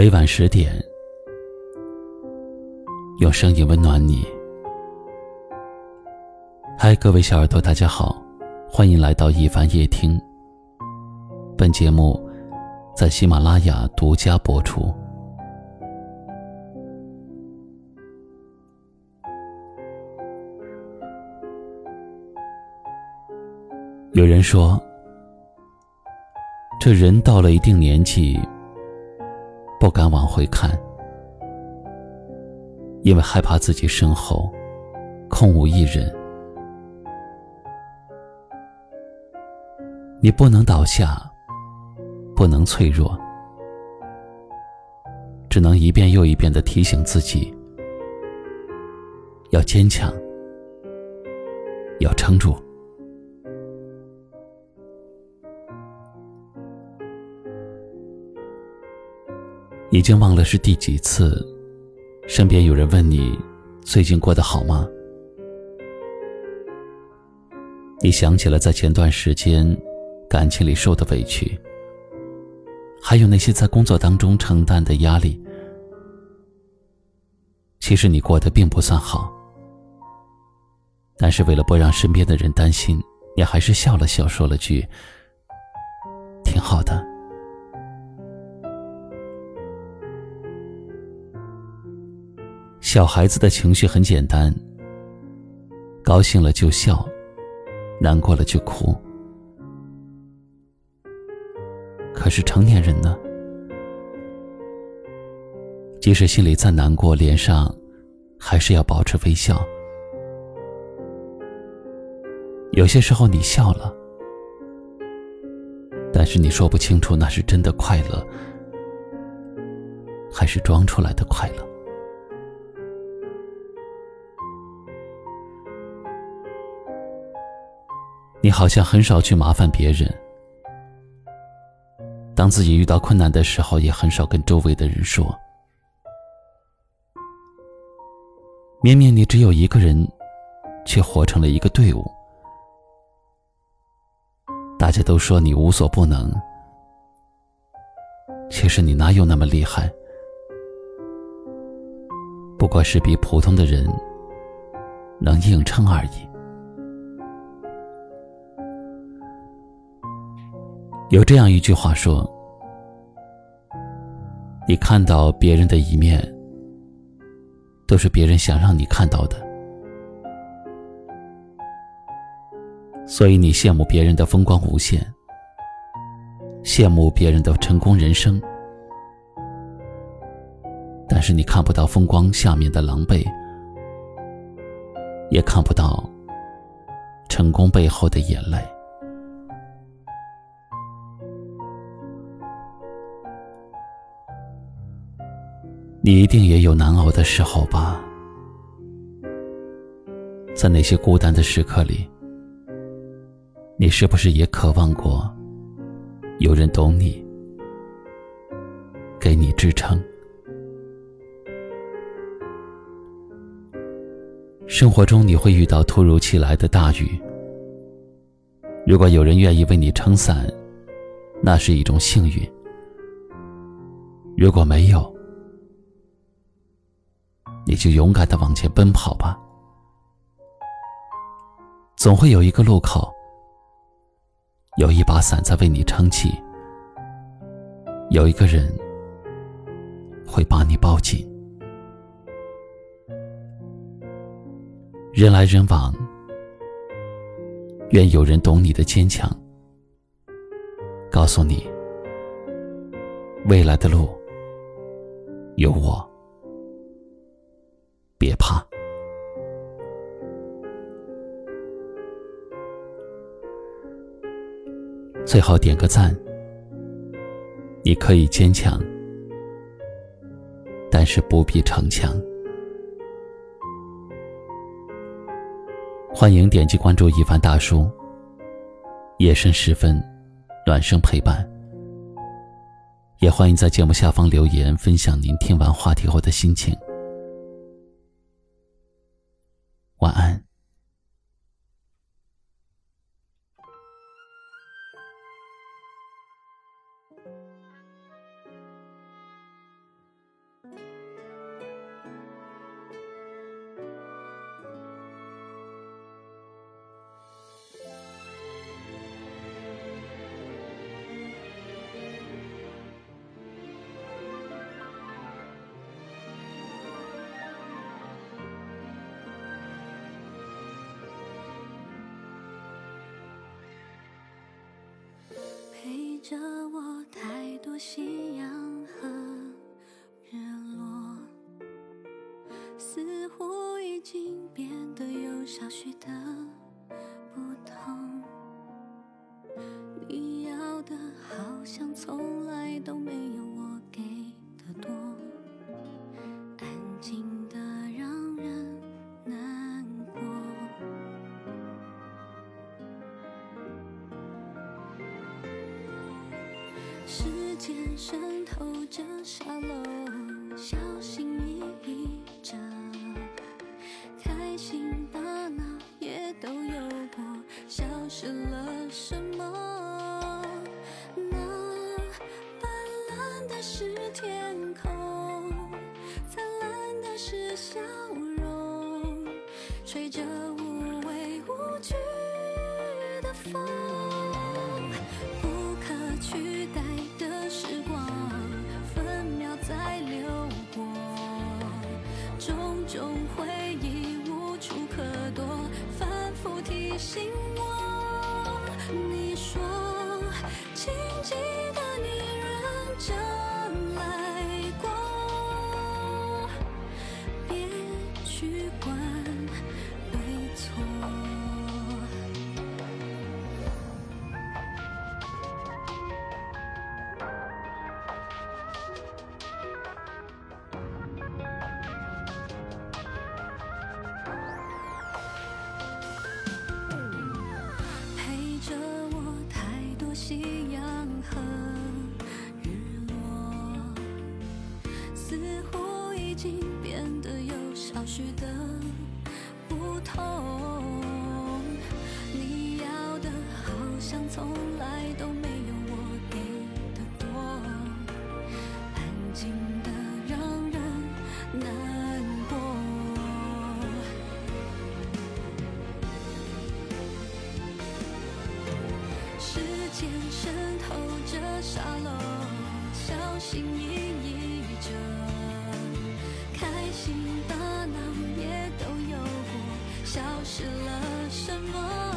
每晚十点，用声音温暖你。嗨，各位小耳朵，大家好，欢迎来到一凡夜听。本节目在喜马拉雅独家播出。有人说，这人到了一定年纪。不敢往回看，因为害怕自己身后空无一人。你不能倒下，不能脆弱，只能一遍又一遍的提醒自己：要坚强，要撑住。已经忘了是第几次，身边有人问你最近过得好吗？你想起了在前段时间感情里受的委屈，还有那些在工作当中承担的压力。其实你过得并不算好，但是为了不让身边的人担心，你还是笑了笑，说了句：“挺好的。”小孩子的情绪很简单，高兴了就笑，难过了就哭。可是成年人呢？即使心里再难过，脸上还是要保持微笑。有些时候你笑了，但是你说不清楚那是真的快乐，还是装出来的快乐。好像很少去麻烦别人，当自己遇到困难的时候，也很少跟周围的人说。明明你只有一个人，却活成了一个队伍。大家都说你无所不能，其实你哪有那么厉害？不过是比普通的人能硬撑而已。有这样一句话说：“你看到别人的一面，都是别人想让你看到的。所以你羡慕别人的风光无限，羡慕别人的成功人生，但是你看不到风光下面的狼狈，也看不到成功背后的眼泪。”你一定也有难熬的时候吧？在那些孤单的时刻里，你是不是也渴望过有人懂你，给你支撑？生活中你会遇到突如其来的大雨，如果有人愿意为你撑伞，那是一种幸运；如果没有，你就勇敢的往前奔跑吧，总会有一个路口，有一把伞在为你撑起，有一个人会把你抱紧。人来人往，愿有人懂你的坚强，告诉你，未来的路有我。最好点个赞。你可以坚强，但是不必逞强。欢迎点击关注一凡大叔。夜深时分，暖声陪伴。也欢迎在节目下方留言，分享您听完话题后的心情。着我太多夕阳和日落，似乎已经变得有少许的间渗透着沙漏，小心翼翼着，开心大脑也都有过，消失了什么？那斑斓的是天空，灿烂的是笑容，吹着管对错。陪着我太多夕阳和日落，似乎已经从来都没有我给的多，安静的让人难过。时间渗透着沙漏，小心翼翼着，开心大闹也都有过，消失了什么？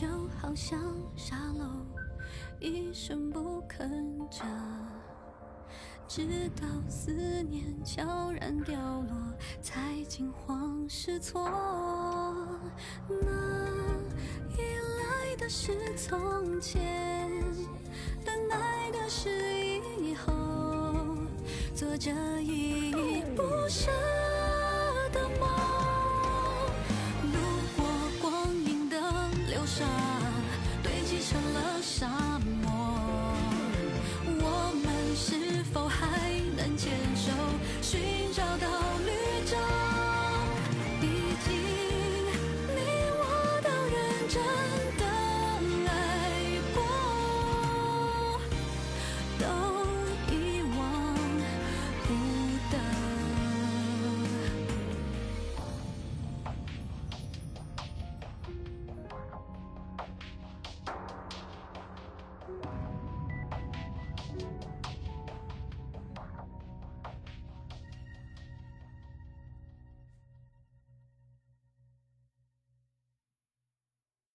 就好像沙漏，一声不吭着，直到思念悄然掉落，才惊慌失措。那依赖的是从前，等待的是以后，做着依依不舍。寻找到